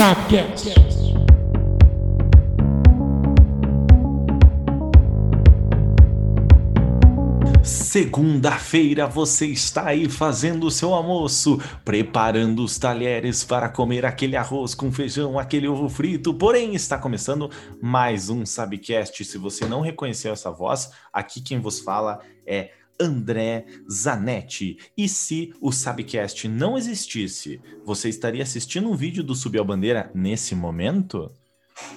Sapcast. Segunda-feira você está aí fazendo o seu almoço, preparando os talheres para comer aquele arroz com feijão, aquele ovo frito. Porém, está começando mais um Sabcast. Se você não reconheceu essa voz, aqui quem vos fala é André Zanetti. E se o Sabcast não existisse, você estaria assistindo um vídeo do Subiu a Bandeira nesse momento?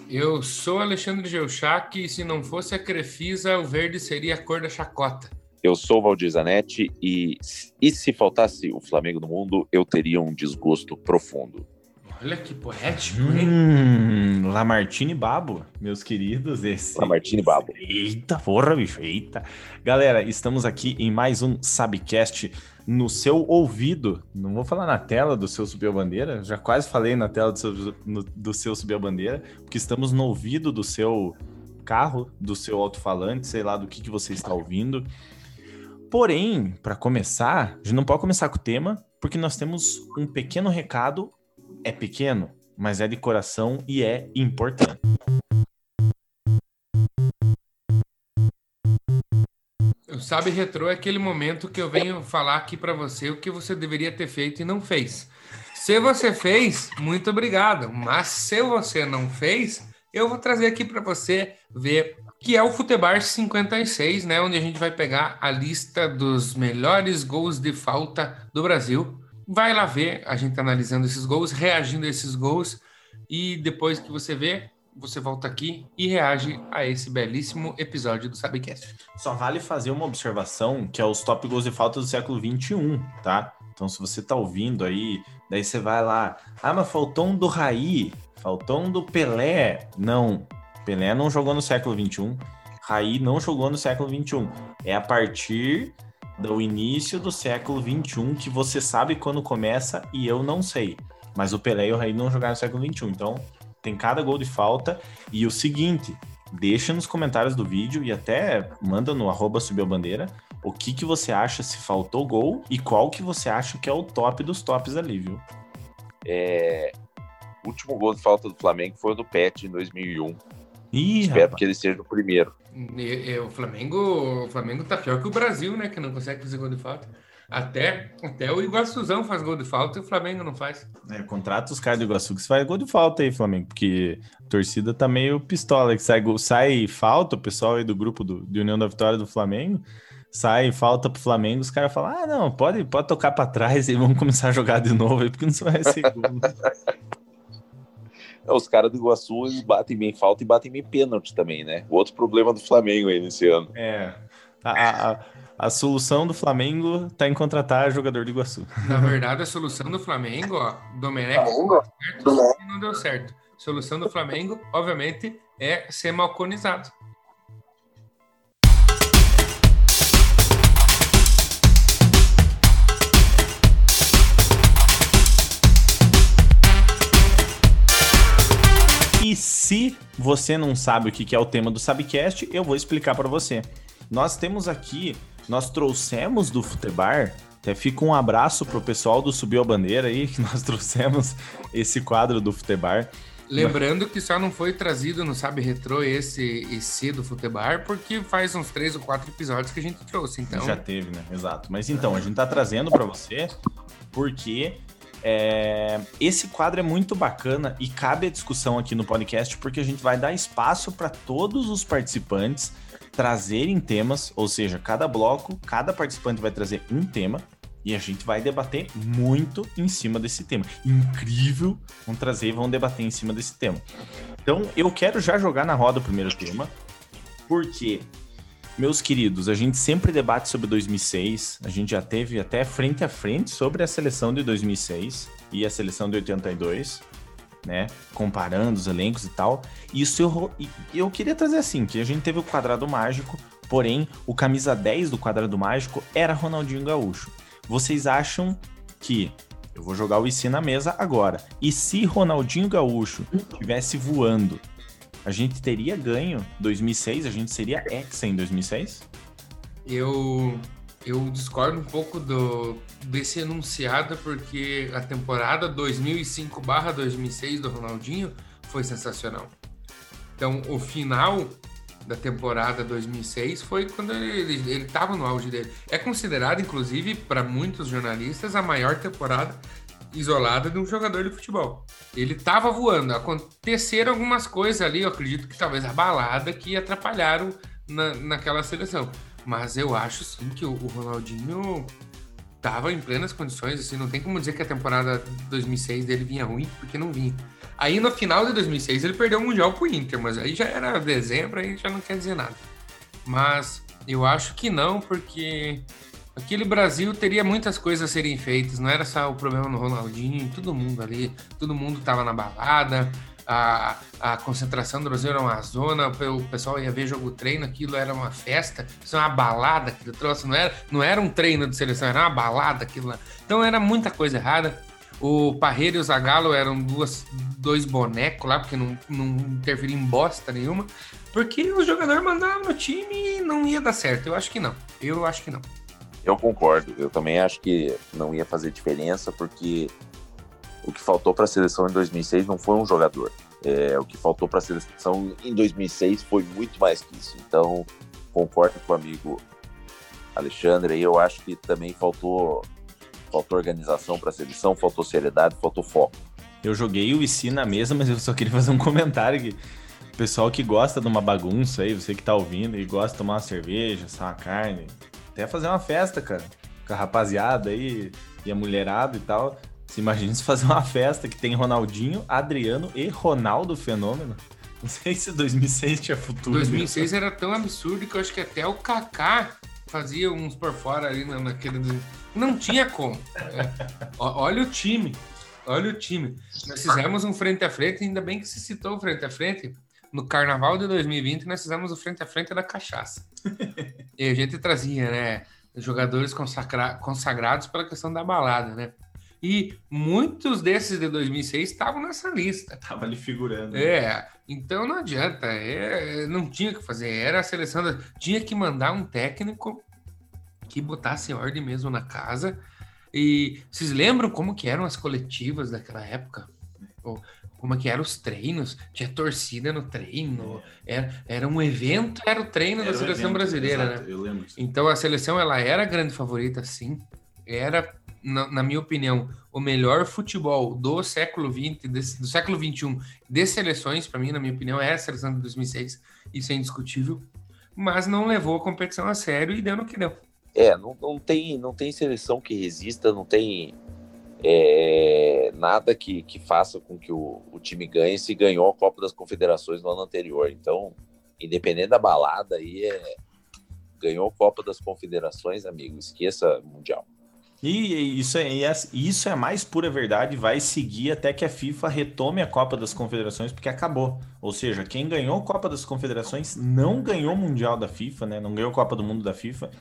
Eu sou Alexandre Geuchac e se não fosse a Crefisa, o verde seria a cor da chacota. Eu sou o Valdir Zanetti e, e se faltasse o Flamengo no mundo, eu teria um desgosto profundo. Olha que poético, hein? Hum, Lamartine Babo, meus queridos. Esse... Lamartine Babo. Eita, porra, bicho, eita. Galera, estamos aqui em mais um Sabcast no seu ouvido. Não vou falar na tela do seu Subiu a Bandeira, já quase falei na tela do seu, no, do seu Subiu a Bandeira, porque estamos no ouvido do seu carro, do seu alto-falante, sei lá do que, que você está ouvindo. Porém, para começar, a gente não pode começar com o tema, porque nós temos um pequeno recado. É pequeno, mas é de coração e é importante. O Sabe Retrô é aquele momento que eu venho falar aqui para você o que você deveria ter feito e não fez. Se você fez, muito obrigado. Mas se você não fez, eu vou trazer aqui para você ver que é o Futebar 56, né, onde a gente vai pegar a lista dos melhores gols de falta do Brasil. Vai lá ver a gente analisando esses gols, reagindo a esses gols e depois que você vê, você volta aqui e reage a esse belíssimo episódio do Sabcast. Só vale fazer uma observação que é os top gols de falta do século 21, tá? Então, se você tá ouvindo aí, daí você vai lá, ah, mas faltou um do Raí, faltou um do Pelé. Não, Pelé não jogou no século 21, Raí não jogou no século 21. É a partir do início do século 21 que você sabe quando começa e eu não sei. Mas o Pelé e o Raí não jogaram no século 21. Então, tem cada gol de falta. E o seguinte, deixa nos comentários do vídeo e até manda no arroba subiu bandeira o que, que você acha se faltou gol e qual que você acha que é o top dos tops ali, viu? É, o último gol de falta do Flamengo foi o do Pet em 2001. Ih, Espero rapaz. que ele seja o primeiro. E- e o Flamengo, o Flamengo tá pior que o Brasil, né, que não consegue fazer gol de falta. Até, até o Iguaçuzão faz gol de falta e o Flamengo não faz. É, contrata os caras do Iguaçu que você faz gol de falta aí, Flamengo, porque a torcida tá meio pistola, que sai, gol- sai falta, o pessoal aí do grupo do, de União da Vitória do Flamengo, sai falta pro Flamengo, os caras falam, ah, não, pode, pode tocar pra trás e vamos começar a jogar de novo aí, porque não vai ser gol. É, Os caras do Iguaçu eles batem bem falta e batem bem pênalti também, né? O outro problema do Flamengo aí nesse ano. É, a, a, a solução do Flamengo tá em contratar jogador do Iguaçu. Na verdade, a solução do Flamengo, ó, Domenech deu certo não deu certo. A solução do Flamengo, obviamente, é ser malconizado. E se você não sabe o que é o tema do Sabcast, eu vou explicar para você. Nós temos aqui, nós trouxemos do Futebar, até fica um abraço pro pessoal do Subiu a Bandeira aí, que nós trouxemos esse quadro do Futebar. Lembrando que só não foi trazido no Sabe Retrô esse esse do Futebar, porque faz uns três ou quatro episódios que a gente trouxe. Então, Já teve, né? Exato. Mas então, a gente tá trazendo para você porque é, esse quadro é muito bacana e cabe a discussão aqui no podcast porque a gente vai dar espaço para todos os participantes trazerem temas, ou seja, cada bloco, cada participante vai trazer um tema e a gente vai debater muito em cima desse tema. Incrível, vão trazer e vão debater em cima desse tema. Então, eu quero já jogar na roda o primeiro tema, porque meus queridos, a gente sempre debate sobre 2006. A gente já teve até frente a frente sobre a seleção de 2006 e a seleção de 82, né? Comparando os elencos e tal. Isso eu, eu queria trazer assim: que a gente teve o quadrado mágico, porém, o camisa 10 do quadrado mágico era Ronaldinho Gaúcho. Vocês acham que. Eu vou jogar o IC na mesa agora. E se Ronaldinho Gaúcho estivesse voando, a gente teria ganho 2006? A gente seria Hexa em 2006? eu eu discordo um pouco do, desse enunciado, porque a temporada 2005/2006 do Ronaldinho foi sensacional. Então, o final da temporada 2006 foi quando ele estava no auge dele. É considerado, inclusive, para muitos jornalistas, a maior temporada isolada de um jogador de futebol. Ele estava voando. Aconteceram algumas coisas ali, eu acredito que talvez a balada que atrapalharam na, naquela seleção. Mas eu acho sim que o, o Ronaldinho estava em plenas condições, assim, não tem como dizer que a temporada 2006 dele vinha ruim, porque não vinha. Aí no final de 2006 ele perdeu o Mundial pro Inter, mas aí já era dezembro, aí já não quer dizer nada. Mas eu acho que não, porque aquele Brasil teria muitas coisas a serem feitas, não era só o problema no Ronaldinho, todo mundo ali, todo mundo tava na balada, a, a concentração do Brasil era uma zona, o pessoal ia ver jogo treino, aquilo era uma festa, isso é uma balada, aquilo trouxe, não era, não era um treino de seleção, era uma balada aquilo lá. Então era muita coisa errada. O Parreira e o Zagallo eram duas, dois bonecos lá, porque não, não interferiam em bosta nenhuma. Porque o jogador mandava no time e não ia dar certo. Eu acho que não. Eu acho que não. Eu concordo. Eu também acho que não ia fazer diferença, porque o que faltou para a seleção em 2006 não foi um jogador. É, o que faltou para a seleção em 2006 foi muito mais que isso. Então, concordo com o amigo Alexandre. Eu acho que também faltou, faltou organização para a seleção, faltou seriedade, faltou foco. Eu joguei o IC na mesa, mas eu só queria fazer um comentário o pessoal que gosta de uma bagunça aí, você que tá ouvindo e gosta de tomar uma cerveja, assar uma carne, até fazer uma festa, cara, com a rapaziada aí e a mulherada e tal. Se imagina se fazer uma festa que tem Ronaldinho, Adriano e Ronaldo Fenômeno. Não sei se 2006 tinha futuro. 2006 mesmo. era tão absurdo que eu acho que até o Kaká fazia uns por fora ali naquele. Não tinha como. É. Olha o time. Olha o time. Nós fizemos um frente a frente, ainda bem que se citou o frente a frente. No carnaval de 2020, nós fizemos o frente a frente da cachaça. e a gente trazia, né? Jogadores consagra consagrados pela questão da balada, né? E muitos desses de 2006 estavam nessa lista. Tava ali figurando. É, então não adianta. É, não tinha o que fazer. Era a seleção. Da, tinha que mandar um técnico que botasse ordem mesmo na casa. E vocês lembram como que eram as coletivas daquela época? Como que eram os treinos? Tinha torcida no treino. É. Era, era um evento, era o treino era da seleção evento, brasileira, exato, né? Eu lembro. Então a seleção ela era a grande favorita, sim. Era na, na, minha opinião, o melhor futebol do século XX, do século XXI, de seleções, para mim, na minha opinião, é a seleção de 2006, isso é indiscutível, mas não levou a competição a sério e deu no que deu. É, não, não, tem, não tem seleção que resista, não tem é, nada que, que faça com que o, o time ganhe se ganhou a Copa das Confederações no ano anterior. Então, independente da balada, aí é, ganhou a Copa das Confederações, amigo, esqueça Mundial. E isso é, isso é mais pura verdade, vai seguir até que a FIFA retome a Copa das Confederações, porque acabou. Ou seja, quem ganhou a Copa das Confederações não ganhou o Mundial da FIFA, né? Não ganhou a Copa do Mundo da FIFA.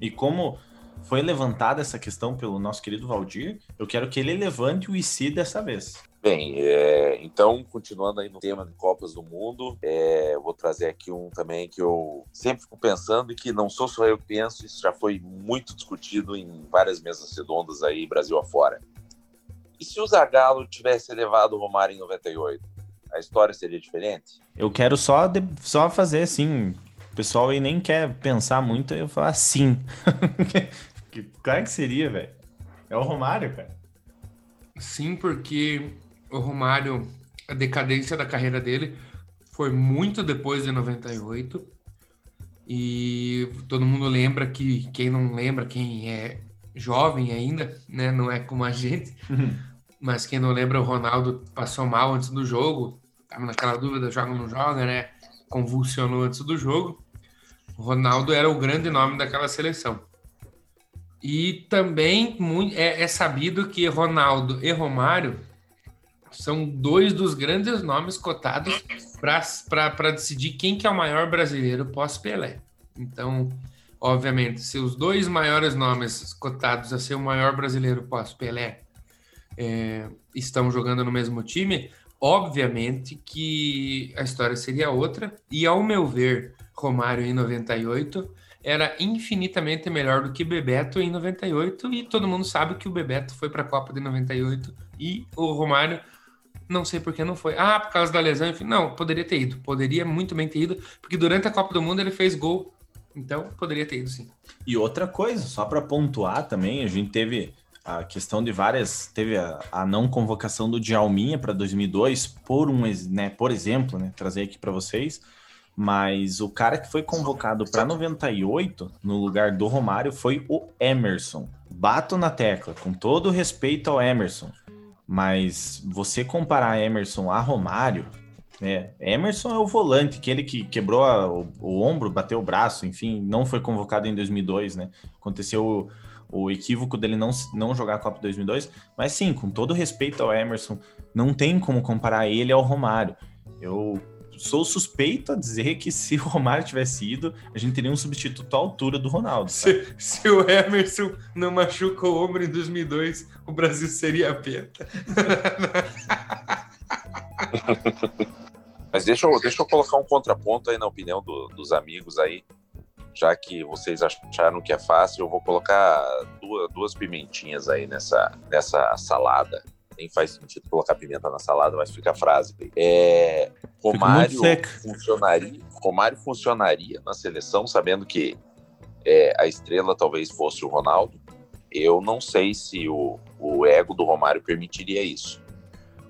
E como foi levantada essa questão pelo nosso querido Valdir, eu quero que ele levante o IC dessa vez. Bem, é, então, continuando aí no tema de Copas do Mundo, é, eu vou trazer aqui um também que eu sempre fico pensando e que não sou só eu que penso, isso já foi muito discutido em várias mesas redondas aí, Brasil afora. E se o Zagallo tivesse levado o Romário em 98? A história seria diferente? Eu quero só, de, só fazer assim, o pessoal aí nem quer pensar muito, eu falar sim. claro que seria, velho. É o Romário, cara. Sim, porque o Romário, a decadência da carreira dele foi muito depois de 98. E todo mundo lembra que quem não lembra, quem é jovem ainda, né, não é como a gente, uhum. mas quem não lembra, o Ronaldo passou mal antes do jogo, tava naquela dúvida, joga ou não joga, né? Convulsionou antes do jogo. O Ronaldo era o grande nome daquela seleção. E também é, é sabido que Ronaldo e Romário são dois dos grandes nomes cotados para decidir quem que é o maior brasileiro pós-Pelé. Então, obviamente, se os dois maiores nomes cotados a ser o maior brasileiro pós-Pelé é, estão jogando no mesmo time, obviamente que a história seria outra. E, ao meu ver, Romário em 98 era infinitamente melhor do que Bebeto em 98 e todo mundo sabe que o Bebeto foi para a Copa de 98 e o Romário não sei por que não foi. Ah, por causa da lesão, enfim. Não, poderia ter ido. Poderia muito bem ter ido, porque durante a Copa do Mundo ele fez gol. Então, poderia ter ido sim. E outra coisa, só para pontuar também, a gente teve a questão de várias. Teve a, a não convocação do Djalminha para 2002, por um, né, por exemplo, né, trazer aqui para vocês. Mas o cara que foi convocado para 98 no lugar do Romário foi o Emerson. Bato na tecla, com todo respeito ao Emerson. Mas você comparar Emerson a Romário, né? Emerson é o volante, aquele que quebrou a, o, o, ombro, bateu o braço, enfim, não foi convocado em 2002, né? Aconteceu o, o equívoco dele não, não jogar a Copa 2002, mas sim, com todo respeito ao Emerson, não tem como comparar ele ao Romário. Eu sou suspeito a dizer que se o Romário tivesse ido, a gente teria um substituto à altura do Ronaldo. Se, se, o Emerson não machuca o ombro em 2002, o Brasil seria a peta. Mas deixa eu, deixa eu colocar um contraponto aí na opinião do, dos amigos aí. Já que vocês acharam que é fácil, eu vou colocar duas, duas pimentinhas aí nessa, nessa salada nem faz sentido colocar pimenta na salada, mas fica a frase. É, Romário funcionaria, Romário funcionaria na seleção, sabendo que é, a estrela talvez fosse o Ronaldo. Eu não sei se o, o ego do Romário permitiria isso.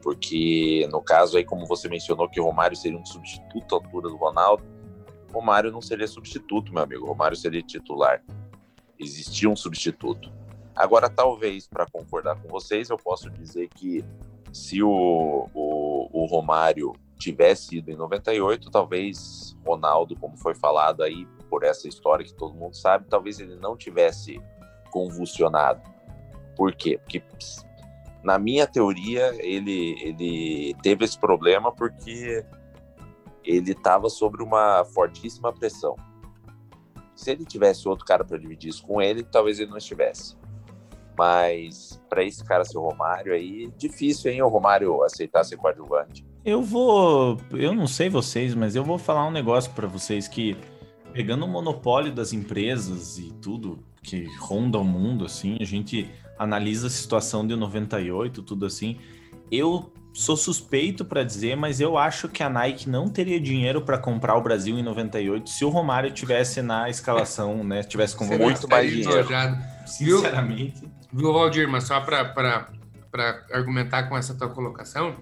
Porque no caso aí, como você mencionou, que o Romário seria um substituto à altura do Ronaldo, Romário não seria substituto, meu amigo. Romário seria titular. Existia um substituto. Agora, talvez, para concordar com vocês, eu posso dizer que se o, o, o, Romário tivesse ido em 98, talvez Ronaldo, como foi falado aí por essa história que todo mundo sabe, talvez ele não tivesse convulsionado. Por quê? Porque na minha teoria ele, ele teve esse problema porque ele estava sobre uma fortíssima pressão. Se ele tivesse outro cara para dividir isso com ele, talvez ele não estivesse. Mas para esse cara ser o Romário aí, difícil, hein, o Romário aceitar ser coadjuvante. Eu vou, eu não sei vocês, mas eu vou falar um negócio para vocês que pegando o monopólio das empresas e tudo que ronda o mundo assim, a gente analisa a situação de 98, tudo assim. Eu sou suspeito para dizer, mas eu acho que a Nike não teria dinheiro para comprar o Brasil em 98 se o Romário tivesse na escalação, né? Tivesse com muito mais dinheiro. Sinceramente. Viu, Valdir, mas só para argumentar com essa tua colocação,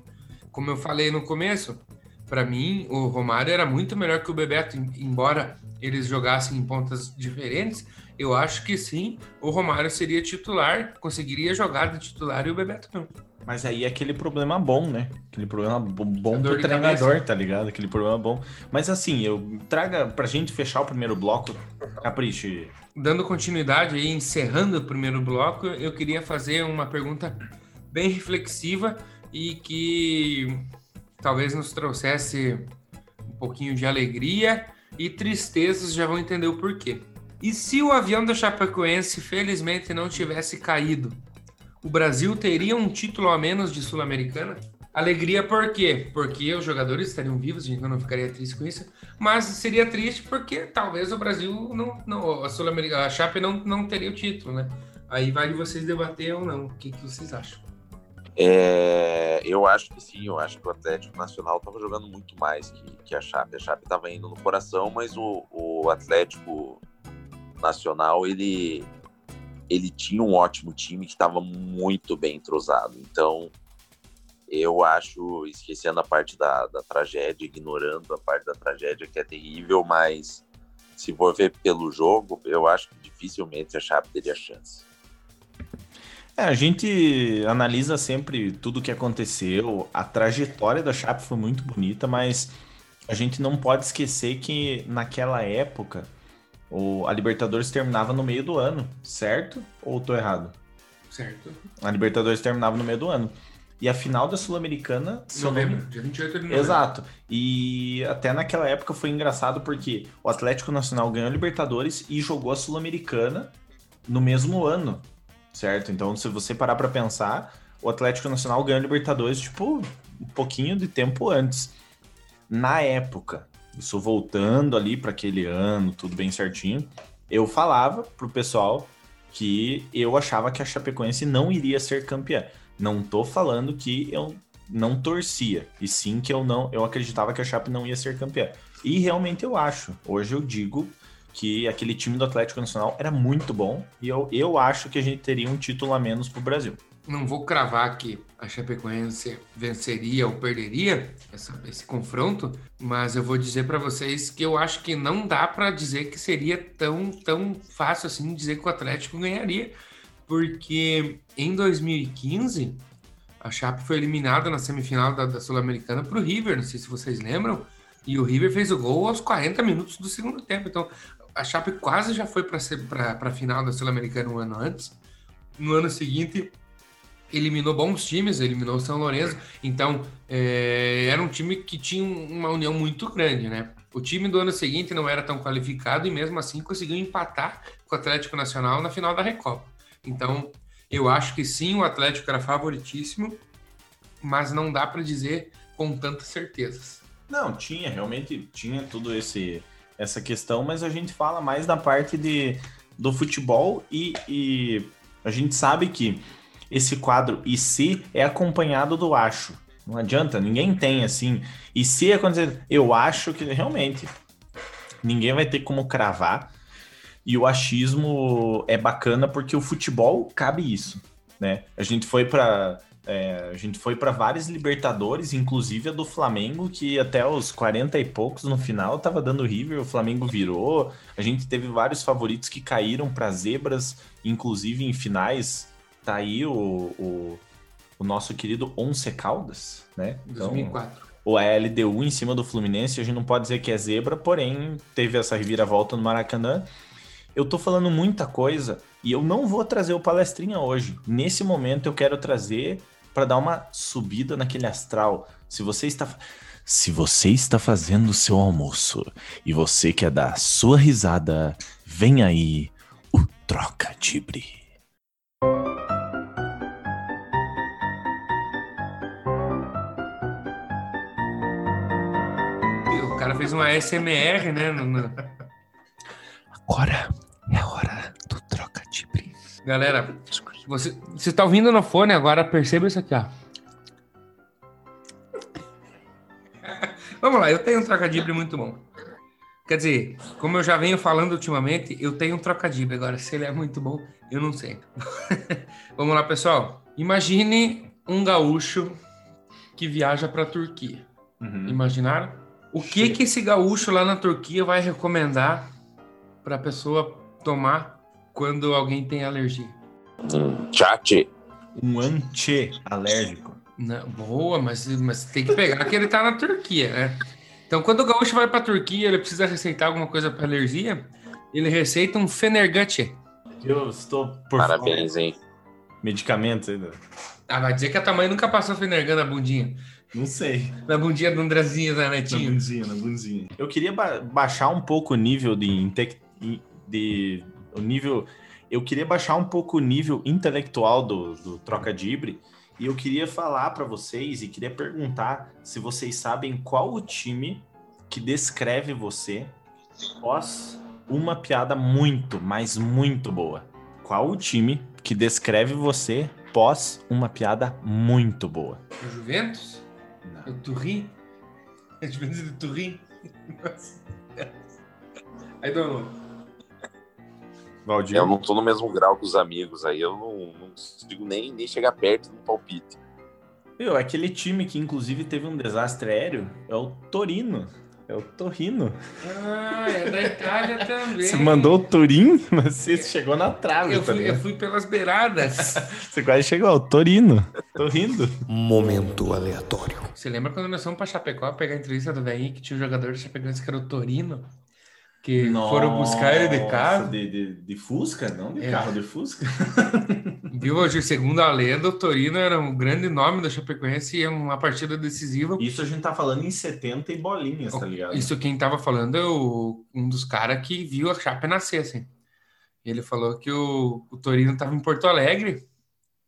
como eu falei no começo, para mim o Romário era muito melhor que o Bebeto, embora eles jogassem em pontas diferentes. Eu acho que sim, o Romário seria titular, conseguiria jogar de titular e o Bebeto não. Mas aí é aquele problema bom, né? Aquele problema bom, bom pro treinador, tá ligado? Aquele problema bom. Mas assim, eu traga pra gente fechar o primeiro bloco, capriche dando continuidade e encerrando o primeiro bloco, eu queria fazer uma pergunta bem reflexiva e que talvez nos trouxesse um pouquinho de alegria e tristezas, já vão entender o porquê. E se o avião da Chapecoense felizmente não tivesse caído, o Brasil teria um título a menos de Sul-Americana? Alegria por quê? Porque os jogadores estariam vivos, a gente não ficaria triste com isso, mas seria triste porque talvez o Brasil não, não a Sul-Americana, a Chape não, não teria o título, né? Aí vale vocês debater ou não. O que, que vocês acham? É, eu acho que sim, eu acho que o Atlético Nacional estava jogando muito mais que, que a Chape. A Chape estava indo no coração, mas o, o Atlético Nacional ele ele tinha um ótimo time que estava muito bem entrosado. Então eu acho, esquecendo a parte da, da tragédia, ignorando a parte da tragédia que é terrível, mas se for ver pelo jogo, eu acho que dificilmente a Chape teria chance. É, a gente analisa sempre tudo o que aconteceu. A trajetória da Chape foi muito bonita, mas a gente não pode esquecer que naquela época o, a Libertadores terminava no meio do ano, certo? Ou tô errado? Certo. A Libertadores terminava no meio do ano. E a final da Sul-Americana. Novembro, nome... dia 28 de novembro. Exato. E até naquela época foi engraçado porque o Atlético Nacional ganhou a Libertadores e jogou a Sul-Americana no mesmo ano, certo? Então, se você parar para pensar, o Atlético Nacional ganhou a Libertadores, tipo, um pouquinho de tempo antes. Na época, isso voltando ali para aquele ano, tudo bem certinho. eu falava pro pessoal que eu achava que a Chapecoense não iria ser campeã. Não tô falando que eu não torcia, e sim que eu não, eu acreditava que a Chape não ia ser campeã. E realmente eu acho. Hoje eu digo que aquele time do Atlético Nacional era muito bom e eu, eu acho que a gente teria um título a menos pro Brasil. Não vou cravar que a Chapecoense venceria ou perderia essa, esse confronto, mas eu vou dizer para vocês que eu acho que não dá para dizer que seria tão, tão fácil assim dizer que o Atlético ganharia, porque em 2015 a Chape foi eliminada na semifinal da, da Sul-Americana para o River, não sei se vocês lembram, e o River fez o gol aos 40 minutos do segundo tempo. Então, a Chape quase já foi para a final da Sul-Americana um ano antes. No ano seguinte, eliminou bons times, eliminou o São Lourenço. Então, é, era um time que tinha uma união muito grande, né? O time do ano seguinte não era tão qualificado e mesmo assim conseguiu empatar com o Atlético Nacional na final da Recopa. Então, eu acho que sim, o Atlético era favoritíssimo, mas não dá para dizer com tantas certezas. Não, tinha, realmente tinha tudo esse essa questão, mas a gente fala mais da parte de, do futebol e, e a gente sabe que esse quadro e se é acompanhado do acho. Não adianta, ninguém tem assim. E se acontecer, eu acho que realmente ninguém vai ter como cravar. E o achismo é bacana porque o futebol cabe isso, né? A gente foi para é, a gente foi para vários Libertadores, inclusive a do Flamengo, que até os 40 e poucos no final tava dando River, o Flamengo virou. A gente teve vários favoritos que caíram para zebras, inclusive em finais. Tá aí o, o, o nosso querido Once Caldas, né? Então, 2004. O LDU em cima do Fluminense, a gente não pode dizer que é zebra, porém teve essa reviravolta no Maracanã. Eu tô falando muita coisa e eu não vou trazer o palestrinha hoje. Nesse momento eu quero trazer para dar uma subida naquele astral. Se você está se você está fazendo o seu almoço e você quer dar sua risada, vem aí o Troca Tibre. O cara fez uma SMR, né? Agora é hora do Troca Tibre. Galera, você, você tá ouvindo no fone agora, perceba isso aqui, ó. Vamos lá, eu tenho um trocadilho muito bom. Quer dizer, como eu já venho falando ultimamente, eu tenho um trocadilho. Agora, se ele é muito bom, eu não sei. Vamos lá, pessoal. Imagine um gaúcho que viaja para a Turquia. Uhum. Imaginaram? O que que esse gaúcho lá na Turquia vai recomendar para a pessoa tomar quando alguém tem alergia? Um chat. Um anti-alérgico. boa, mas, mas tem que pegar que ele tá na Turquia, né? Então, quando o gaúcho vai pra Turquia, ele precisa receitar alguma coisa para alergia, ele receita um Fenergutche. Eu estou por Parabéns, hein? Medicamentos ainda. Ah, vai dizer que a tua mãe nunca passou Fenergan na bundinha. Não sei. Na bundinha do Andrezinho, né, Netinho? Na bundinha, na bundinha. Eu queria ba baixar um pouco o nível de, de, o nível eu queria baixar um pouco o nível intelectual do, do Troca de Ibre e eu queria falar para vocês e queria perguntar se vocês sabem qual o time que descreve você pós uma piada muito, mas muito boa. Qual o time que descreve você pós uma piada muito boa? O Juventus? Não. O Turim? A Juventus do Turim? Aí, Dono. Valdir. Eu não tô no mesmo grau que os amigos, aí eu não, não consigo nem, nem chegar perto do palpite. Meu, aquele time que inclusive teve um desastre aéreo é o Torino. É o Torino. Ah, é da Itália também. Você mandou o Turim, mas você chegou na trave. Eu fui, eu fui pelas beiradas. você quase chegou ao Torino. Tô rindo. Momento aleatório. Você lembra quando nós fomos pra Chapecó pegar a entrevista do Daí que tinha um jogador de Chapecoense que era o Torino? Que Nossa, foram buscar ele de carro. De, de, de Fusca? Não de é. carro, de Fusca. Viu, hoje, segundo a lenda, o Torino era um grande nome da Chapecoense e é uma partida decisiva. Isso a gente tá falando em 70 e bolinhas, tá ligado? Isso quem tava falando é o, um dos caras que viu a Chape nascer, assim. Ele falou que o, o Torino tava em Porto Alegre,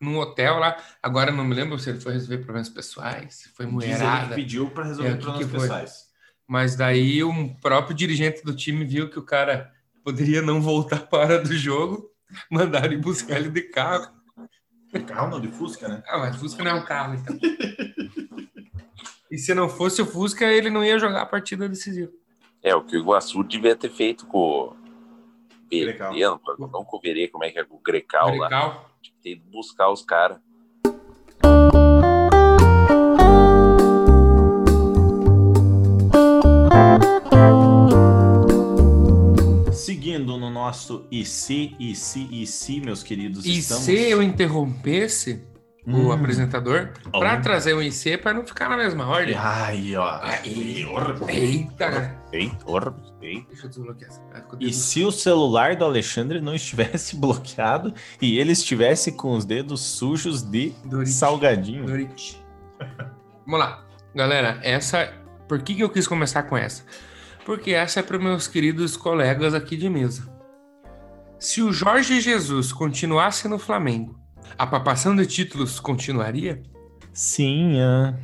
num hotel lá. Agora não me lembro se ele foi resolver problemas pessoais, se foi mulherada. Diz ele pediu para resolver é, problemas pessoais. Mas daí um próprio dirigente do time viu que o cara poderia não voltar para a hora do jogo, mandaram ir buscar ele de carro. De carro não, de Fusca, né? Ah, mas Fusca não é um carro, então. e se não fosse o Fusca, ele não ia jogar a partida decisiva. É, o que o Iguaçu devia ter feito com o. Vereno, não com o Verê, como é que é, com o Grecal, lá. Grecal. Tinha que ter ido buscar os caras. No nosso IC, IC, IC, meus queridos, E estamos... se eu interrompesse Hum. o apresentador para Oh. trazer o IC para não ficar na mesma ordem? Ai, ó. Ai, Eita, cara. Eita, eita. Deixa eu desbloquear essa. Ah, E se o celular do Alexandre não estivesse bloqueado e ele estivesse com os dedos sujos de Dorite. salgadinho? Dorite. Vamos lá. Galera, essa. Por que, que eu quis começar com essa? Porque essa é para meus queridos colegas aqui de mesa. Se o Jorge Jesus continuasse no Flamengo, a papação de títulos continuaria? Sim, ah.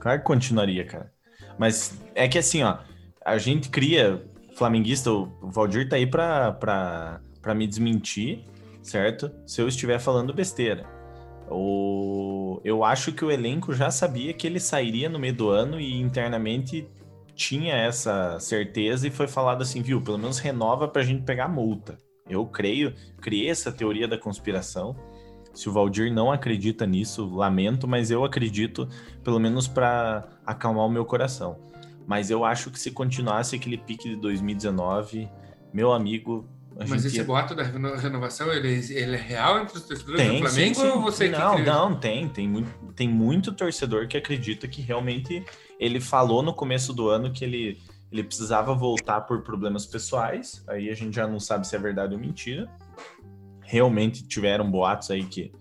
claro que continuaria, cara. Mas é que assim, ó, a gente cria flamenguista, o Valdir tá aí pra, pra, pra me desmentir, certo? Se eu estiver falando besteira. O... Eu acho que o elenco já sabia que ele sairia no meio do ano e internamente tinha essa certeza e foi falado assim, viu? Pelo menos renova pra gente pegar multa. Eu creio, criei essa teoria da conspiração. Se o Valdir não acredita nisso, lamento, mas eu acredito, pelo menos para acalmar o meu coração. Mas eu acho que se continuasse aquele pique de 2019, meu amigo, Mas esse ia- boato da reno- renovação, ele, ele é real entre os torcedores tem, do Flamengo sim, sim. ou você que não, criou? não, tem, tem muito, tem muito torcedor que acredita que realmente ele falou no começo do ano que ele, ele precisava voltar por problemas pessoais. Aí a gente já não sabe se é verdade ou mentira. Realmente tiveram boatos aí que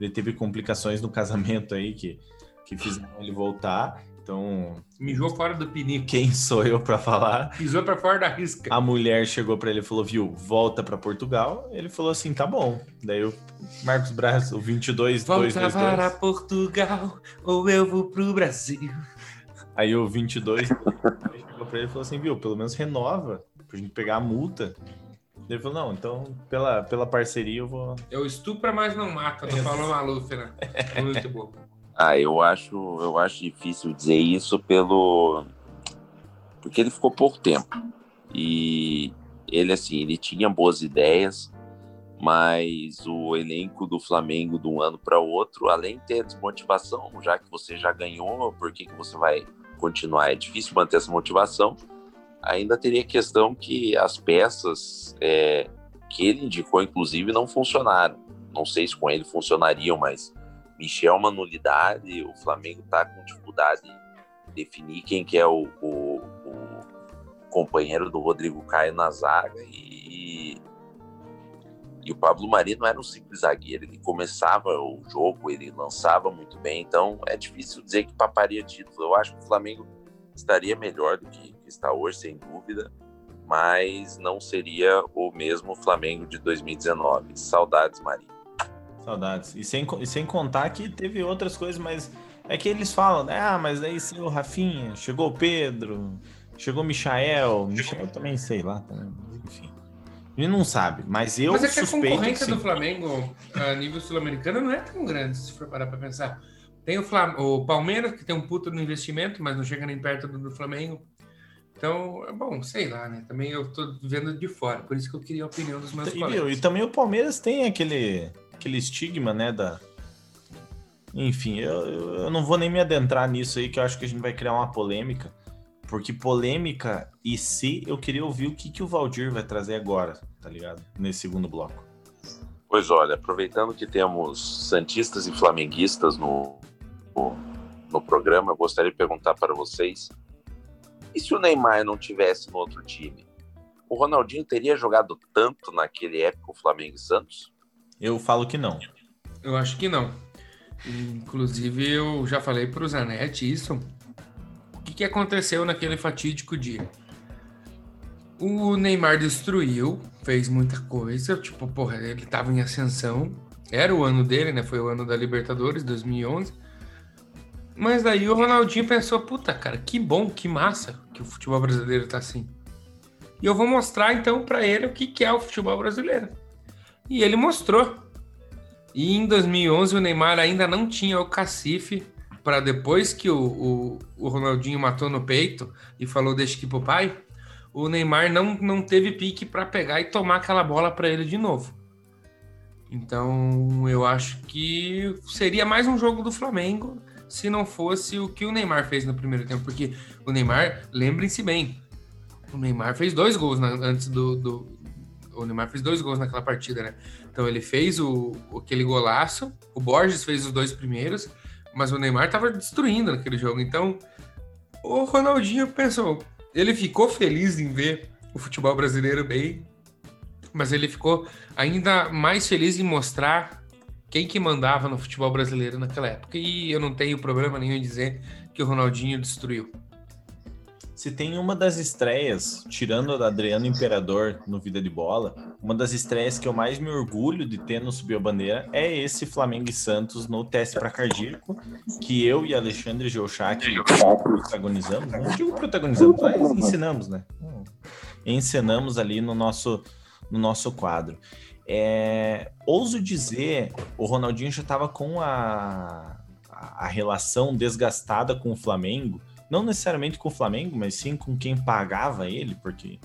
ele teve complicações no casamento aí que, que fizeram ele voltar. Então, Mijou fora do pinico. quem sou eu para falar? Pisou pra fora da risca. A mulher chegou para ele e falou: Viu, volta para Portugal. Ele falou assim: Tá bom. Daí o Marcos Braz, o 22, Volta 222. para Portugal ou eu vou pro Brasil. Aí o 22 pra ele e falou assim: Viu, pelo menos renova pra gente pegar a multa. Ele falou: Não, então pela, pela parceria eu vou. Eu estupra, mas não mata. Não falou Maluf, né? Muito bom. Ah, eu acho, eu acho difícil dizer isso pelo porque ele ficou pouco tempo. E ele assim, ele tinha boas ideias, mas o elenco do Flamengo de um ano para o outro, além de ter desmotivação, já que você já ganhou, por que, que você vai continuar? É difícil manter essa motivação. Ainda teria questão que as peças é, que ele indicou, inclusive, não funcionaram. Não sei se com ele funcionariam, mas Michel é uma nulidade, o Flamengo tá com dificuldade em definir quem que é o, o, o companheiro do Rodrigo Caio na zaga e, e o Pablo Mari não era um simples zagueiro, ele começava o jogo, ele lançava muito bem, então é difícil dizer que paparia título. Eu acho que o Flamengo estaria melhor do que, está hoje, sem dúvida, mas não seria o mesmo Flamengo de 2019. Saudades, Mari. Saudades. E sem, e sem contar que teve outras coisas, mas é que eles falam, né? Ah, mas aí saiu o Rafinha, chegou o Pedro, chegou o Michael. Michael também, sei lá, também, A gente não sabe, mas eu Mas é que a que concorrência sim. do Flamengo a nível sul-americano não é tão grande, se for parar pra pensar. Tem o, Flam o Palmeiras, que tem um puta no investimento, mas não chega nem perto do, do Flamengo. Então, é bom, sei lá, né? Também eu tô vendo de fora, por isso que eu queria a opinião dos meus E, colegas. e também o Palmeiras tem aquele, aquele estigma, né, da... Enfim, eu eu não vou nem me adentrar nisso aí, que eu acho que a gente vai criar uma polêmica. Porque polêmica e se eu queria ouvir o que, que o Valdir vai trazer agora, tá ligado? Nesse segundo bloco. Pois olha, aproveitando que temos santistas e flamenguistas no, no, no programa, eu gostaria de perguntar para vocês: e se o Neymar não tivesse no outro time? O Ronaldinho teria jogado tanto naquele época o Flamengo e Santos? Eu falo que não. Eu acho que não. Inclusive, eu já falei pro Zanetti isso. O que, que aconteceu naquele fatídico dia? O Neymar destruiu, fez muita coisa. Tipo, porra, ele tava em ascensão. Era o ano dele, né? Foi o ano da Libertadores, 2011. Mas daí o Ronaldinho pensou: puta, cara, que bom, que massa que o futebol brasileiro tá assim. e eu vou mostrar então para ele o que, que é o futebol brasileiro. E ele mostrou. E em 2011 o Neymar ainda não tinha o cacife para depois que o, o, o, Ronaldinho matou no peito e falou deixa aqui pro pai, o Neymar não, não teve pique para pegar e tomar aquela bola para ele de novo. Então eu acho que seria mais um jogo do Flamengo se não fosse o que o Neymar fez no primeiro tempo, porque o Neymar, lembrem-se bem, o Neymar fez dois gols na, antes do, do, O Neymar fez dois gols naquela partida, né? Então ele fez o, aquele golaço, o Borges fez os dois primeiros, mas o Neymar tava destruindo naquele jogo. Então o Ronaldinho pensou, ele ficou feliz em ver o futebol brasileiro bem, mas ele ficou ainda mais feliz em mostrar quem que mandava no futebol brasileiro naquela época. E eu não tenho problema nenhum em dizer que o Ronaldinho destruiu. Se tem uma das estreias, tirando a da Adriano Imperador no Vida de Bola, uma das estreias que eu mais me orgulho de ter no Subiu a Bandeira é esse Flamengo e Santos no teste para cardíaco, que eu e Alexandre Geuchac protagonizamos. Não digo protagonizamos, mas ensinamos, né? Encenamos ali no nosso, no nosso quadro. É, ouso dizer, o Ronaldinho já estava com a, a relação desgastada com o Flamengo, não necessariamente com o Flamengo, mas sim com quem pagava ele, porque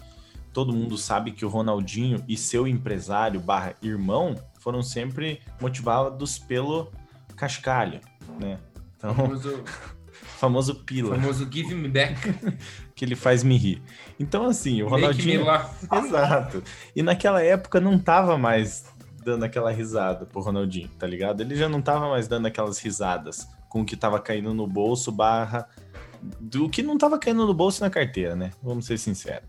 todo mundo sabe que o Ronaldinho e seu empresário barra irmão foram sempre motivados pelo cascalho, né? Então, famoso, famoso pila. Famoso give me back. que ele faz me rir. Então, assim, o Ronaldinho. Exato. E naquela época não tava mais dando aquela risada pro Ronaldinho, tá ligado? Ele já não tava mais dando aquelas risadas com o que tava caindo no bolso, barra. Do que não tava caindo no bolso e na carteira, né? Vamos ser sinceros.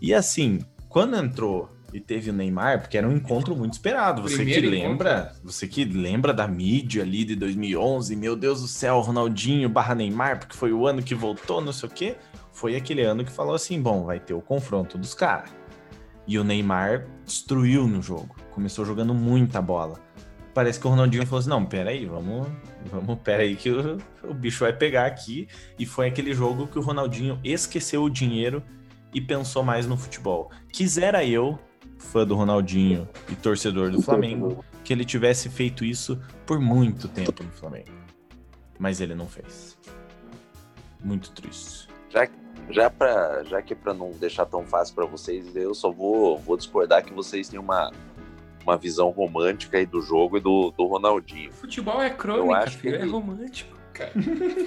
E assim, quando entrou e teve o Neymar, porque era um encontro muito esperado. Você Primeiro que lembra, encontro. você que lembra da mídia ali de 2011, meu Deus do céu, Ronaldinho barra Neymar, porque foi o ano que voltou, não sei o quê foi aquele ano que falou assim: bom, vai ter o confronto dos caras. E o Neymar destruiu no jogo, começou jogando muita bola. Parece que o Ronaldinho falou assim: não, peraí, vamos, vamos, peraí, que o, o bicho vai pegar aqui. E foi aquele jogo que o Ronaldinho esqueceu o dinheiro e pensou mais no futebol. Quisera eu, fã do Ronaldinho e torcedor do Flamengo, que ele tivesse feito isso por muito tempo no Flamengo. Mas ele não fez. Muito triste. Já já, pra, já que é para não deixar tão fácil para vocês, eu só vou, vou discordar que vocês têm uma, uma visão romântica aí do jogo e do, do Ronaldinho. Futebol é crônica, filho, é ele... é romântico, cara.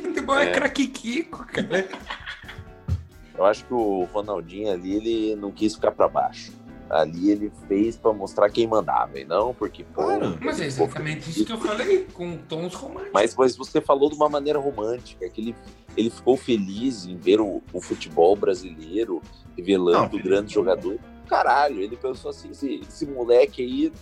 Futebol é, é craquiquico, cara. Eu acho que o Ronaldinho ali, ele não quis ficar para baixo. Ali ele fez para mostrar quem mandava, e não porque, pô. Claro, mas é exatamente isso que eu falei, com tons românticos. Mas, mas você falou de uma maneira romântica, que ele, ele ficou feliz em ver o, o futebol brasileiro revelando não, grandes jogadores. Caralho, ele pensou assim: esse, esse moleque aí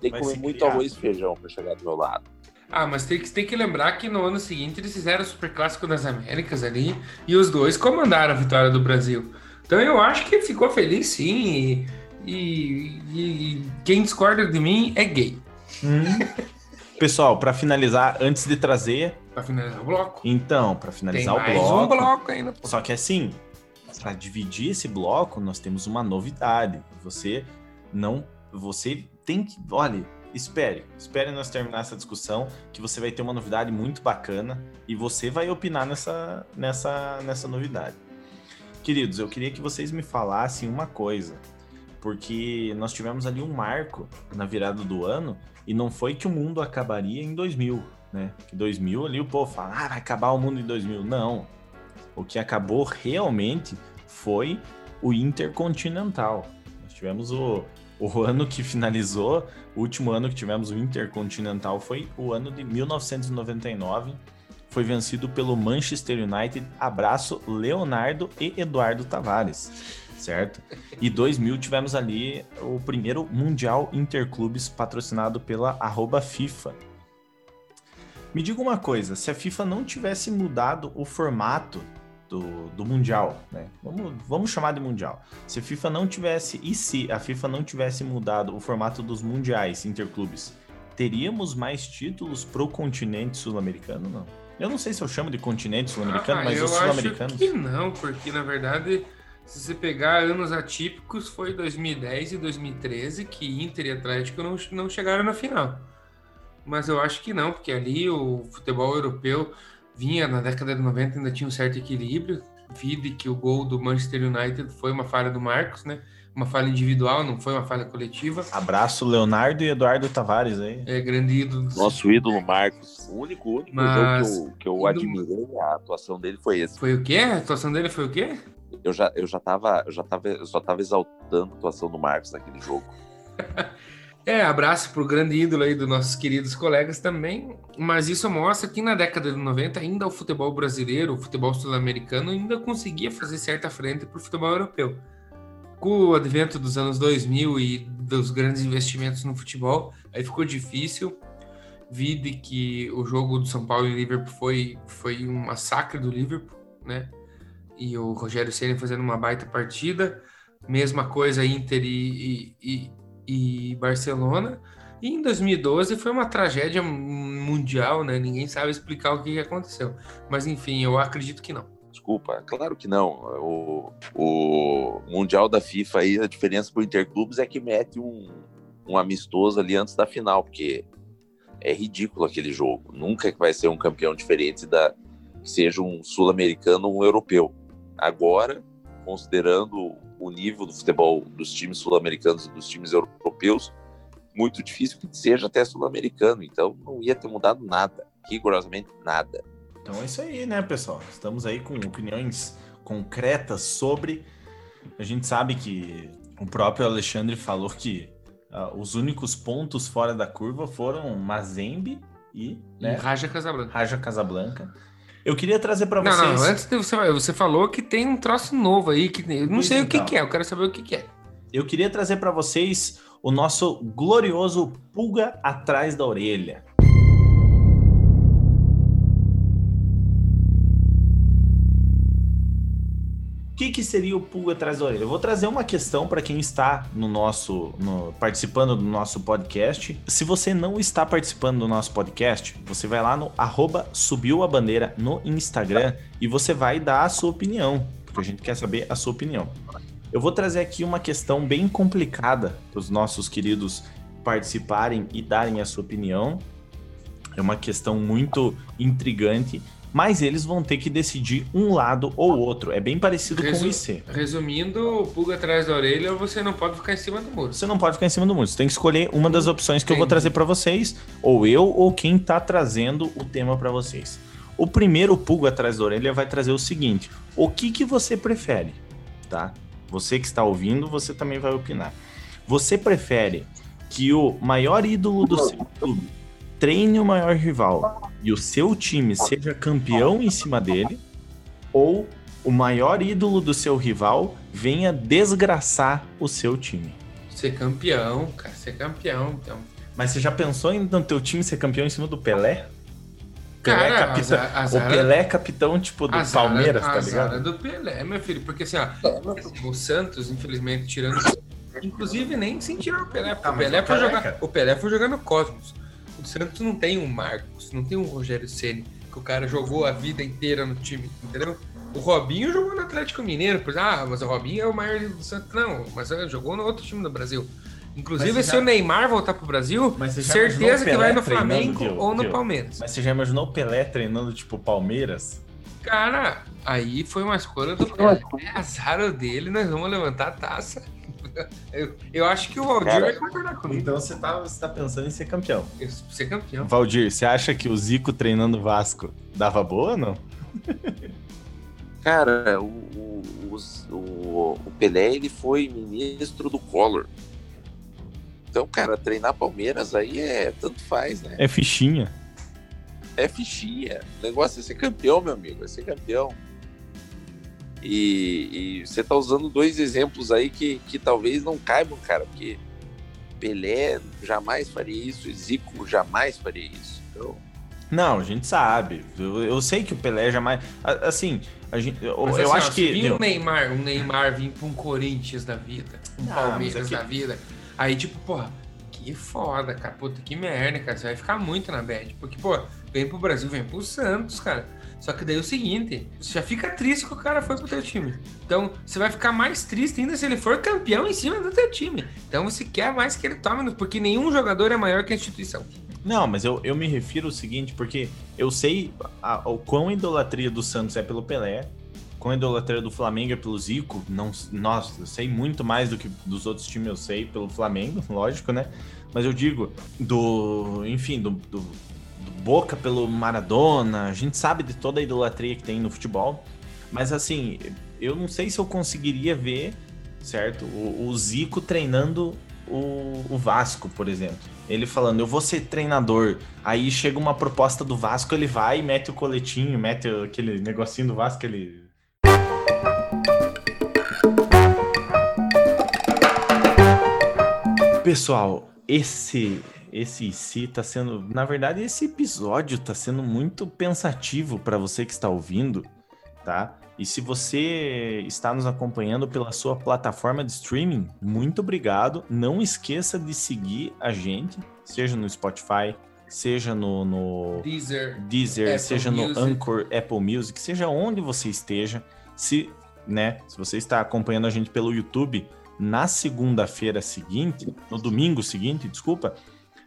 tem que comer muito criar. arroz e feijão para chegar do meu lado. Ah, mas tem que, tem que lembrar que no ano seguinte eles fizeram o Super Clássico das Américas ali e os dois comandaram a vitória do Brasil. Então eu acho que ele ficou feliz sim. E e, e quem discorda de mim é gay. Hum. Pessoal, para finalizar, antes de trazer. Para finalizar o bloco. Então, para finalizar Tem o bloco. um bloco ainda. Pô. Só que assim, para dividir esse bloco, nós temos uma novidade. Você não. Você tem que. Olha, espere. Espere nós terminar essa discussão, que você vai ter uma novidade muito bacana e você vai opinar nessa, nessa, nessa novidade. Queridos, eu queria que vocês me falassem uma coisa porque nós tivemos ali um marco na virada do ano e não foi que o mundo acabaria em 2000, né? Que 2000 ali o povo fala, ah, vai acabar o mundo em 2000. Não. O que acabou realmente foi o Intercontinental. Nós tivemos o, o ano que finalizou, o último ano que tivemos o Intercontinental foi o ano de 1999. Foi vencido pelo Manchester United. Abraço, Leonardo e Eduardo Tavares certo? E 2000 tivemos ali o primeiro Mundial Interclubes patrocinado pela FIFA. Me diga uma coisa, se a FIFA não tivesse mudado o formato do, do Mundial, né? Vamos, vamos chamar de Mundial. Se a FIFA não tivesse, e se a FIFA não tivesse mudado o formato dos Mundiais Interclubes, teríamos mais títulos pro continente sul-americano, não? Eu não sei se eu chamo de continente sul-americano, ah, mas os sul-americanos. Que não, porque na verdade Se você pegar anos atípicos, foi 2010 e 2013 que Inter e Atlético não, não chegaram na final. Mas eu acho que não, porque ali o futebol europeu vinha na década de 90, ainda tinha um certo equilíbrio. Vide que o gol do Manchester United foi uma falha do Marcos, né? Uma falha individual, não foi uma falha coletiva. Abraço, Leonardo e Eduardo Tavares aí. É, grande ídolo. Nosso ídolo Marcos. O único, único Mas... jogo que eu, que eu admirei, a atuação dele foi esse. Foi o quê? A atuação dele foi o quê? Eu já, eu já tava, eu já tava, eu só tava exaltando a atuação do Marcos naquele jogo. é, abraço pro grande ídolo aí dos nossos queridos colegas também, mas isso mostra que na década de 90 ainda o futebol brasileiro, o futebol sul-americano ainda conseguia fazer certa frente pro futebol europeu com o advento dos anos 2000 e dos grandes investimentos no futebol, aí ficou difícil. Vide que o jogo do São Paulo e Liverpool foi, foi um massacre do Liverpool, né? E o Rogério Ceni fazendo uma baita partida. Mesma coisa Inter e, e, e, e Barcelona. E em 2012 foi uma tragédia mundial, né? Ninguém sabe explicar o que aconteceu. Mas enfim, eu acredito que não. Desculpa, claro que não. O, o Mundial da FIFA aí, a diferença para o Interclubes é que mete um, um amistoso ali antes da final, porque é ridículo aquele jogo. Nunca vai ser um campeão diferente da que seja um sul-americano ou um europeu. Agora, considerando o nível do futebol dos times sul-americanos e dos times europeus, muito difícil que seja até sul-americano. Então, não ia ter mudado nada, rigorosamente nada. Então é isso aí, né, pessoal? Estamos aí com opiniões concretas sobre. A gente sabe que o próprio Alexandre falou que uh, os únicos pontos fora da curva foram Mazembe e, né, e Raja Casablanca. Raja Casablanca. Eu queria trazer para vocês. Não, não, antes de você, você falou que tem um troço novo aí que eu não sei então. o que, que, é, eu quero saber o que, que é. Eu queria trazer para vocês o nosso glorioso pulga atrás da orelha. Que, que seria o pulga atrás da orelha? Eu vou trazer uma questão para quem está no nosso, no, participando do nosso podcast. Se você não está participando do nosso podcast, você vai lá no arroba subiu a bandeira no Instagram e você vai dar a sua opinião, porque a gente quer saber a sua opinião. Eu vou trazer aqui uma questão bem complicada para os nossos queridos participarem e darem a sua opinião. É uma questão muito intrigante mas eles vão ter que decidir um lado ou outro. É bem parecido Resu com o IC. Resumindo, pulga atrás da orelha, você não pode ficar em cima do muro. Você não pode ficar em cima do muro. Você tem que escolher uma das opções que Entendi. eu vou trazer para vocês, ou eu ou quem tá trazendo o tema para vocês. O primeiro pulga atrás da orelha vai trazer o seguinte: o que que você prefere, tá? Você que está ouvindo, você também vai opinar. Você prefere que o maior ídolo do seu clube treine o maior rival e o seu time seja campeão em cima dele, ou o maior ídolo do seu rival venha desgraçar o seu time. Ser campeão, cara, ser campeão, então. Mas você já pensou em no teu time ser campeão em cima do Pelé? Pelé cara, capitão, azar, azar, o Pelé é capitão, tipo, do azar, Palmeiras, tá ligado? do Pelé, meu filho, porque assim, ó, o Santos, infelizmente, tirando. Inclusive, nem sem tirar o Pelé, porque ah, o, Pelé foi jogar, o Pelé foi jogar no Cosmos. O Santos não tem um Marcos, não tem um Rogério Ceni que o cara jogou a vida inteira no time, entendeu? O Robinho jogou no Atlético Mineiro, pois, ah, mas o Robinho é o maior do Santos. Não, mas jogou no outro time do Brasil. Inclusive, se já... o Neymar voltar pro Brasil, certeza que vai no Flamengo ou no Palmeiras. Mas você já imaginou o Pelé treinando, tipo, Palmeiras? Cara, aí foi uma escolha do Pelé. É azar dele, nós vamos levantar a taça. Eu, eu acho que o Valdir Cara, vai concordar comigo. Então você tá, você tá pensando em ser campeão. Ser campeão. Valdir, você acha que o Zico treinando o Vasco dava boa ou não? Cara, o, o, o, o Pelé ele foi ministro do Collor. Então, cara, treinar Palmeiras aí é tanto faz, né? É fichinha. É fichinha. O negócio é ser campeão, meu amigo. É ser campeão. E, e, você tá usando dois exemplos aí que, que talvez não caibam, cara, porque Pelé jamais faria isso, Zico jamais faria isso. Então... Não, a gente sabe. Eu, eu sei que o Pelé jamais. Assim, a gente, eu, Mas, eu assim, acho ó, que. Se um Neymar, um Neymar vir pra um Corinthians da vida, um ah, Palmeiras é da vida, aí tipo, porra, que foda, cara. Puta, que merda, cara. Você vai ficar muito na bad. Porque, pô, vem pro Brasil, vem pro Santos, cara Só que daí é o seguinte, você já fica triste que o cara foi pro teu time. Então, você vai ficar mais triste ainda se ele for campeão em cima do teu time. Então, você quer mais que ele tome, porque nenhum jogador é maior que a instituição. Não, mas eu, eu me refiro ao seguinte, porque eu sei a, o quão idolatria do Santos é pelo Pelé, quão idolatria do Flamengo é pelo Zico. Não, nossa, eu sei muito mais do que dos outros times eu sei pelo Flamengo, lógico, né? Mas eu digo, do. Enfim, do, do, do Boca pelo Maradona, a gente sabe de toda a idolatria que tem no futebol. Mas assim, eu não sei se eu conseguiria ver, certo? O, o Zico treinando o, o Vasco, por exemplo. Ele falando, eu vou ser treinador. Aí chega uma proposta do Vasco, ele vai e mete o coletinho, mete aquele negocinho do Vasco, ele. Pessoal, esse esse si tá sendo, na verdade, esse episódio tá sendo muito pensativo para você que está ouvindo, tá? E se você está nos acompanhando pela sua plataforma de streaming, muito obrigado. Não esqueça de seguir a gente, seja no Spotify, seja no, no Deezer, Deezer seja Music. no Anchor, Apple Music, seja onde você esteja. Se, né, se você está acompanhando a gente pelo YouTube, na segunda-feira seguinte, no domingo seguinte, desculpa,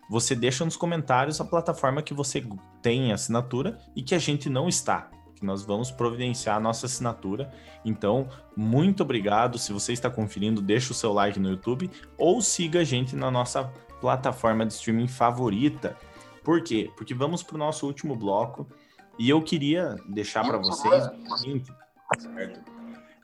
você deixa nos comentários a plataforma que você tem assinatura e que a gente não está. Que nós vamos providenciar a nossa assinatura. Então, muito obrigado. Se você está conferindo, deixa o seu like no YouTube ou siga a gente na nossa plataforma de streaming favorita. Por quê? Porque vamos para o nosso último bloco e eu queria deixar para vocês o seguinte, certo?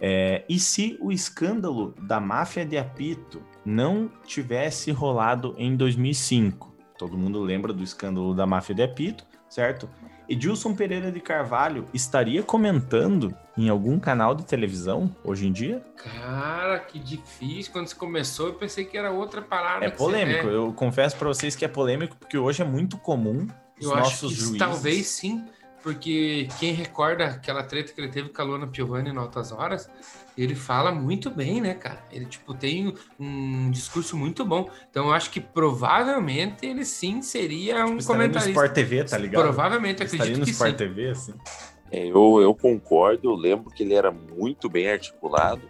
É, e se o escândalo da máfia de apito não tivesse rolado em 2005? Todo mundo lembra do escândalo da máfia de apito, certo? Edilson Pereira de Carvalho estaria comentando em algum canal de televisão hoje em dia? Cara, que difícil. Quando você começou, eu pensei que era outra parada. É polêmico. Você... Eu confesso para vocês que é polêmico porque hoje é muito comum os Eu acho nossos que juízes. talvez sim, porque quem recorda aquela treta que ele teve com a Luana Piovani em Altas Horas, ele fala muito bem, né, cara? Ele, tipo, tem um discurso muito bom. Então, eu acho que provavelmente ele sim seria um Tipo, estaria no comentarista. Sport TV, tá ligado? Provavelmente, Estaria acredito no que Sport sim. TV, assim. É, eu, eu concordo, eu lembro que ele era muito bem articulado.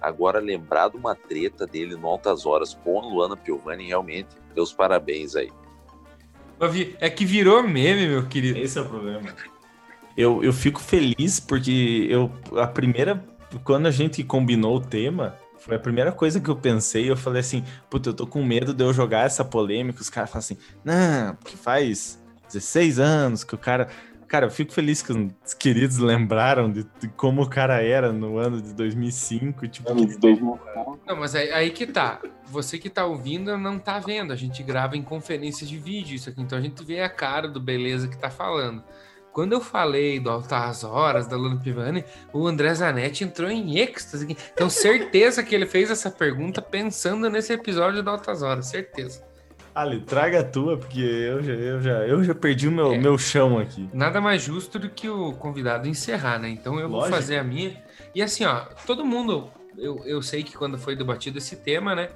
Agora, lembrar de uma treta dele no Altas Horas com a Luana Piovani, realmente, meus parabéns aí. É que virou meme, meu querido. Esse é o problema. Eu, eu fico feliz porque eu a primeira quando a gente combinou o tema, foi a primeira coisa que eu pensei, eu falei assim, puta, eu tô com medo de eu jogar essa polêmica, os caras falam assim: "Não, porque faz 16 anos que o cara Cara, eu fico feliz que os queridos lembraram de, de como o cara era no ano de 2005, tipo, que- Não, mas aí, aí que tá. Você que tá ouvindo não tá vendo. A gente grava em conferências de vídeo isso aqui. Então a gente vê a cara do beleza que tá falando. Quando eu falei do Altas Horas, da Luna Pivani, o André Zanetti entrou em êxtase. Então, certeza que ele fez essa pergunta pensando nesse episódio do Altas Horas. Certeza. Ali, traga a tua, porque eu já, eu já, eu já perdi o meu, É. meu chão aqui. Nada mais justo do que o convidado encerrar, né? Então eu vou Lógico. fazer a minha. E assim, ó, todo mundo, eu, eu sei que quando foi debatido esse tema, né?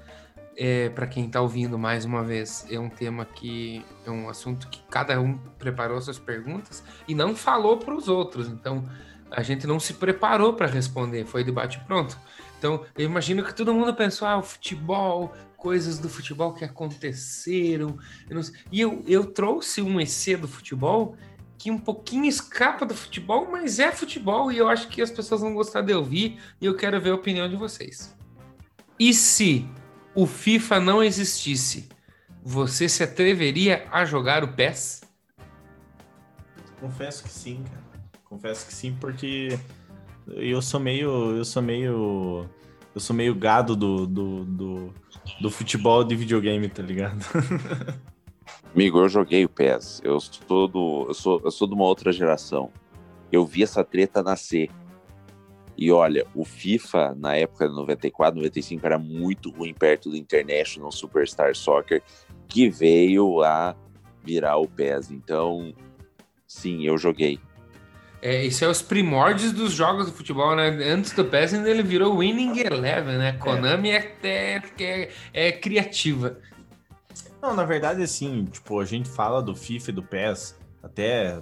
É, para quem tá ouvindo mais uma vez, é um tema que é um assunto que cada um preparou suas perguntas e não falou para os outros. Então a gente não se preparou para responder, foi debate pronto. Então eu imagino que todo mundo pensou, ah, o futebol, coisas do futebol que aconteceram. eu. E eu, eu trouxe um EC do futebol que um pouquinho escapa do futebol, mas é futebol e eu acho que as pessoas vão gostar de ouvir e eu quero ver a opinião de vocês. E se o FIFA não existisse, você se atreveria a jogar o PES? Confesso que sim, cara. Confesso que sim, porque eu sou meio. Eu sou meio. Eu sou meio gado do, do, do, do futebol de videogame, tá ligado? Amigo, eu joguei o PES. Eu sou, do, eu, sou, eu sou de uma outra geração. Eu vi essa treta nascer. E olha, o FIFA, na época de 94, 95, era muito ruim perto do International Superstar Soccer, que veio a virar o PES. Então, sim, eu joguei. É, isso é os primórdios dos jogos de futebol, né? Antes do PES ainda ele virou Winning Eleven, né? Konami é, é, é, é criativa. Não, na verdade, assim, tipo, a gente fala do FIFA e do PES, até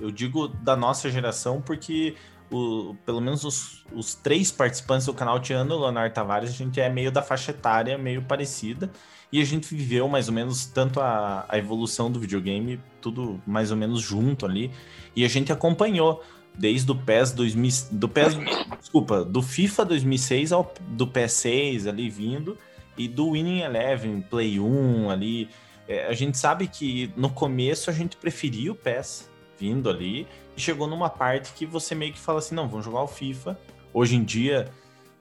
Eu digo da nossa geração porque o, pelo menos os, os três participantes do canal Tiano Leonardo Tavares, a gente é meio da faixa etária, meio parecida. E a gente viveu mais ou menos tanto a, a evolução do videogame, tudo mais ou menos junto ali. E a gente acompanhou desde o PES 2000, do PES, desculpa, do FIFA 2006 ao do PS6 ali vindo e do Winning Eleven, Play 1 ali. É, a gente sabe que no começo a gente preferia o PES vindo ali chegou numa parte que você meio que fala assim, não, vamos jogar o FIFA. Hoje em dia,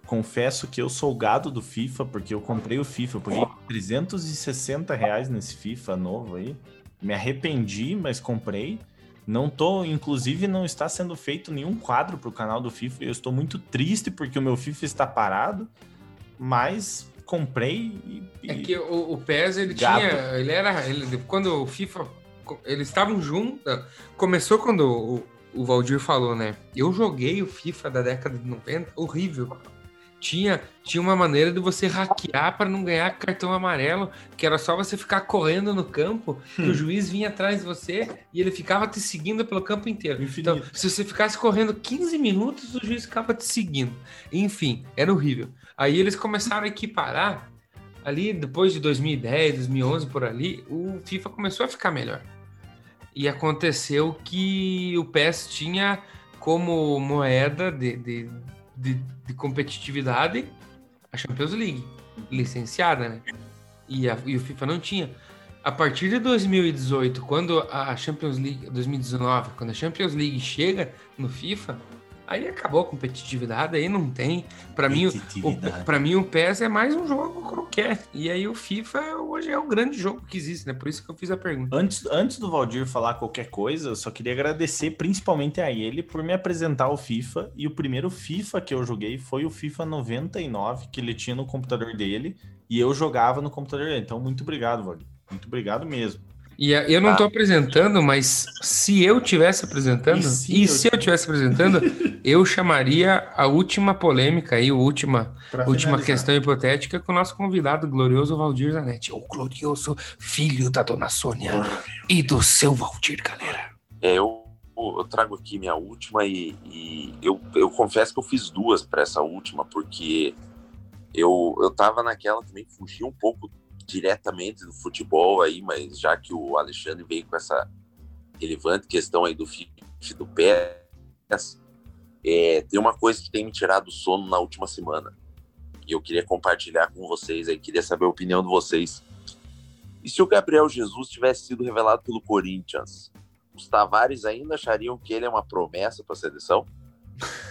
confesso que eu sou gado do FIFA, porque eu comprei o FIFA, eu paguei 360 reais nesse FIFA novo aí. Me arrependi, mas comprei. Não tô, inclusive, não está sendo feito nenhum quadro para o canal do FIFA. Eu estou muito triste porque o meu FIFA está parado, mas comprei e. É que o, o PES ele tinha, ele era, ele, quando o FIFA eles estavam juntos. Começou quando o, o Valdir falou, né? Eu joguei o FIFA da década de 90, horrível. Tinha, tinha uma maneira de você hackear para não ganhar cartão amarelo, que era só você ficar correndo no campo, que o hum. juiz vinha atrás de você e ele ficava te seguindo pelo campo inteiro. Infinito. Então, se você ficasse correndo 15 minutos, o juiz ficava te seguindo. Enfim, era horrível. Aí eles começaram a equiparar ali depois de 2010, 2011 por ali, o FIFA começou a ficar melhor. E aconteceu que o PES tinha como moeda de, de, de, de competitividade a Champions League, licenciada, né? E, a, e o FIFA não tinha. A partir de 2018, quando a Champions League, 2019, quando a Champions League chega no FIFA, Aí acabou a competitividade, aí não tem. Para mim, para mim o PES é mais um jogo qualquer. E aí o FIFA hoje é o grande jogo que existe, né? Por isso que eu fiz a pergunta. Antes, antes do Valdir falar qualquer coisa, eu só queria agradecer principalmente a ele por me apresentar o FIFA. E o primeiro FIFA que eu joguei foi o FIFA 99, que ele tinha no computador dele. E eu jogava no computador dele. Então, muito obrigado, Valdir. Muito obrigado mesmo. E eu não estou apresentando, mas se eu tivesse apresentando, e se, e se eu tivesse apresentando, eu chamaria a última polêmica aí, a última, última questão hipotética com o nosso convidado glorioso Valdir Zanetti, o glorioso filho da dona Sônia e do seu Valdir, galera. É, eu, eu trago aqui minha última e, e eu, eu confesso que eu fiz duas para essa última, porque eu, eu tava naquela também, fugi um pouco diretamente do futebol aí, mas já que o Alexandre veio com essa relevante questão aí do FIFA do PES, é, tem uma coisa que tem me tirado o sono na última semana. E eu queria compartilhar com vocês aí, queria saber a opinião de vocês. E se o Gabriel Jesus tivesse sido revelado pelo Corinthians, os Tavares ainda achariam que ele é uma promessa para a seleção?